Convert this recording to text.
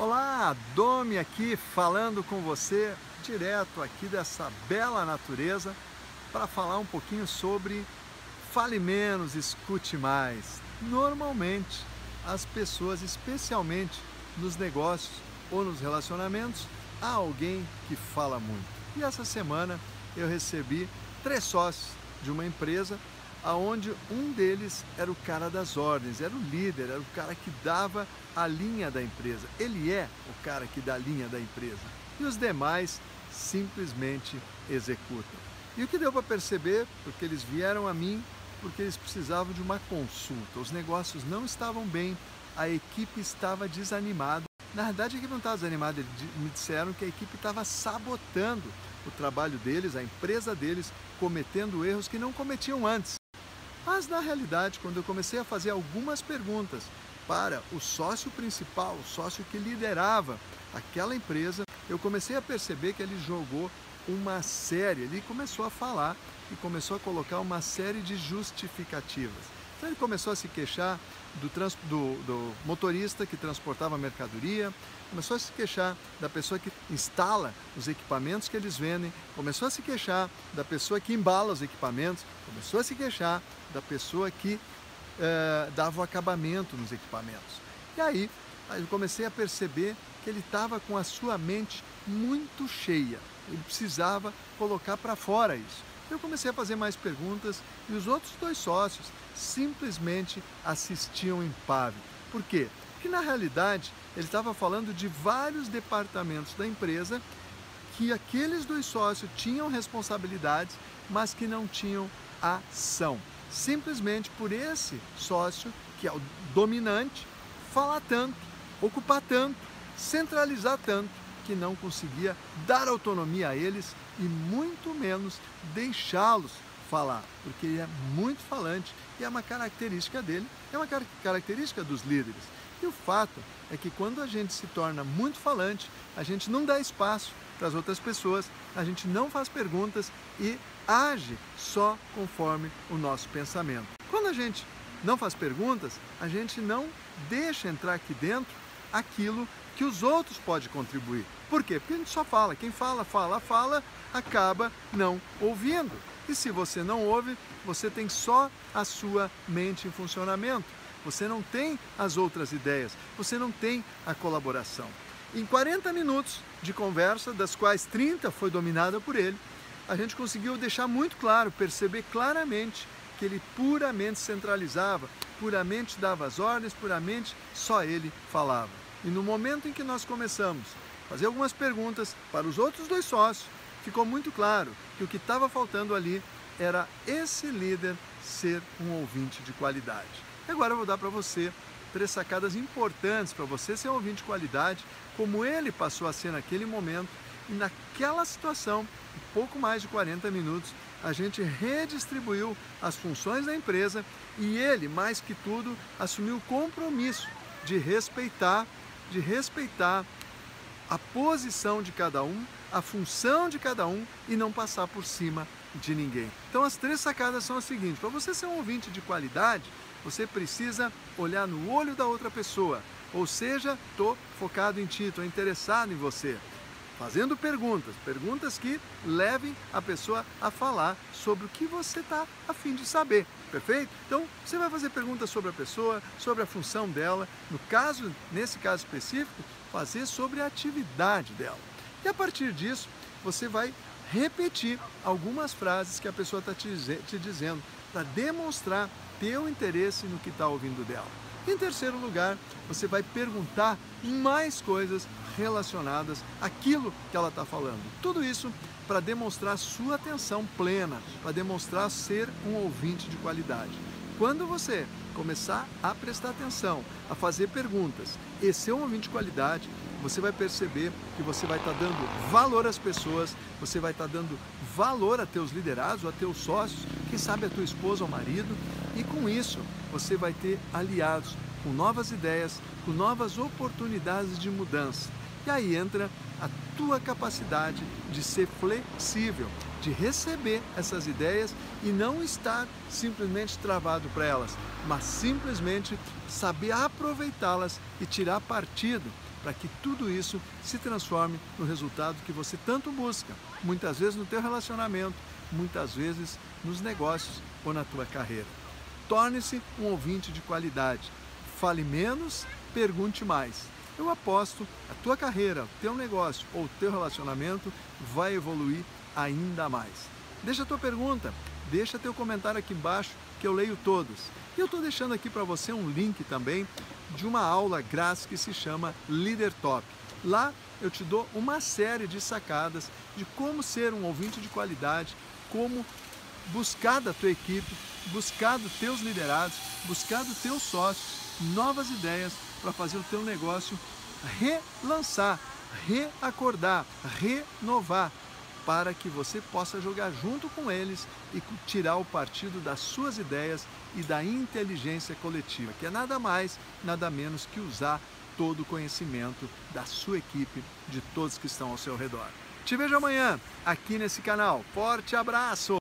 Olá, Domi aqui falando com você direto aqui dessa bela natureza para falar um pouquinho sobre fale menos, escute mais. Normalmente, as pessoas, especialmente nos negócios ou nos relacionamentos, há alguém que fala muito. E essa semana eu recebi três sócios de uma empresa aonde um deles era o cara das ordens, era o líder, era o cara que dava a linha da empresa. Ele é o cara que dá a linha da empresa. E os demais simplesmente executam. E o que deu para perceber, porque eles vieram a mim, porque eles precisavam de uma consulta. Os negócios não estavam bem, a equipe estava desanimada. Na verdade, a equipe não estava desanimada, eles me disseram que a equipe estava sabotando o trabalho deles, a empresa deles, cometendo erros que não cometiam antes. Mas na realidade, quando eu comecei a fazer algumas perguntas para o sócio principal, o sócio que liderava aquela empresa, eu comecei a perceber que ele jogou uma série, ele começou a falar e começou a colocar uma série de justificativas. Então ele começou a se queixar do, trans, do, do motorista que transportava mercadoria, começou a se queixar da pessoa que instala os equipamentos que eles vendem, começou a se queixar da pessoa que embala os equipamentos, começou a se queixar da pessoa que eh, dava o acabamento nos equipamentos. E aí eu comecei a perceber que ele estava com a sua mente muito cheia, ele precisava colocar para fora isso. Eu comecei a fazer mais perguntas e os outros dois sócios simplesmente assistiam impávido. Por quê? Porque na realidade ele estava falando de vários departamentos da empresa que aqueles dois sócios tinham responsabilidades, mas que não tinham ação. Simplesmente por esse sócio, que é o dominante, falar tanto, ocupar tanto, centralizar tanto, que não conseguia dar autonomia a eles e muito menos deixá-los falar, porque ele é muito falante e é uma característica dele, é uma característica dos líderes. E o fato é que quando a gente se torna muito falante, a gente não dá espaço para as outras pessoas, a gente não faz perguntas e age só conforme o nosso pensamento. Quando a gente não faz perguntas, a gente não deixa entrar aqui dentro aquilo que os outros podem contribuir. Por quê? Porque a gente só fala. Quem fala, fala, fala, acaba não ouvindo. E se você não ouve, você tem só a sua mente em funcionamento. Você não tem as outras ideias, você não tem a colaboração. Em 40 minutos de conversa, das quais 30 foi dominada por ele, a gente conseguiu deixar muito claro, perceber claramente que ele puramente centralizava, puramente dava as ordens, puramente só ele falava. E no momento em que nós começamos a fazer algumas perguntas para os outros dois sócios, ficou muito claro que o que estava faltando ali era esse líder ser um ouvinte de qualidade. Agora eu vou dar para você três sacadas importantes para você ser um ouvinte de qualidade, como ele passou a ser naquele momento e naquela situação, em pouco mais de 40 minutos, a gente redistribuiu as funções da empresa e ele, mais que tudo, assumiu o compromisso de respeitar de respeitar a posição de cada um, a função de cada um e não passar por cima de ninguém. Então as três sacadas são as seguintes: para você ser um ouvinte de qualidade, você precisa olhar no olho da outra pessoa, ou seja, estou focado em ti, estou interessado em você. Fazendo perguntas, perguntas que levem a pessoa a falar sobre o que você está a fim de saber. Perfeito? Então, você vai fazer perguntas sobre a pessoa, sobre a função dela, no caso, nesse caso específico, fazer sobre a atividade dela. E a partir disso, você vai repetir algumas frases que a pessoa está te, dizendo para demonstrar teu interesse no que está ouvindo dela. Em terceiro lugar, você vai perguntar mais coisas relacionadas àquilo que ela está falando. Tudo isso para demonstrar sua atenção plena, para demonstrar ser um ouvinte de qualidade. Quando você começar a prestar atenção, a fazer perguntas e ser um ouvinte de qualidade, você vai perceber que você vai estar tá dando valor às pessoas, você vai estar tá dando valor a teus liderados, a teus sócios, quem sabe a tua esposa ou marido, e com isso você vai ter aliados com novas ideias, com novas oportunidades de mudança. E aí entra a tua capacidade de ser flexível, de receber essas ideias e não estar simplesmente travado para elas, mas simplesmente saber aproveitá-las e tirar partido para que tudo isso se transforme no resultado que você tanto busca, muitas vezes no teu relacionamento, muitas vezes nos negócios ou na tua carreira. Torne-se um ouvinte de qualidade. Fale menos, pergunte mais. Eu aposto a tua carreira, o teu negócio ou o teu relacionamento vai evoluir ainda mais. Deixa a tua pergunta, deixa teu comentário aqui embaixo que eu leio todos. E eu estou deixando aqui para você um link também de uma aula grátis que se chama Leader Top. Lá eu te dou uma série de sacadas de como ser um ouvinte de qualidade, como buscar da tua equipe, buscar dos teus liderados, buscar dos teus sócios novas ideias para fazer o teu negócio relançar, reacordar, renovar, para que você possa jogar junto com eles e tirar o partido das suas ideias e da inteligência coletiva, que é nada mais, nada menos que usar todo o conhecimento da sua equipe, de todos que estão ao seu redor. Te vejo amanhã aqui nesse canal. Forte abraço!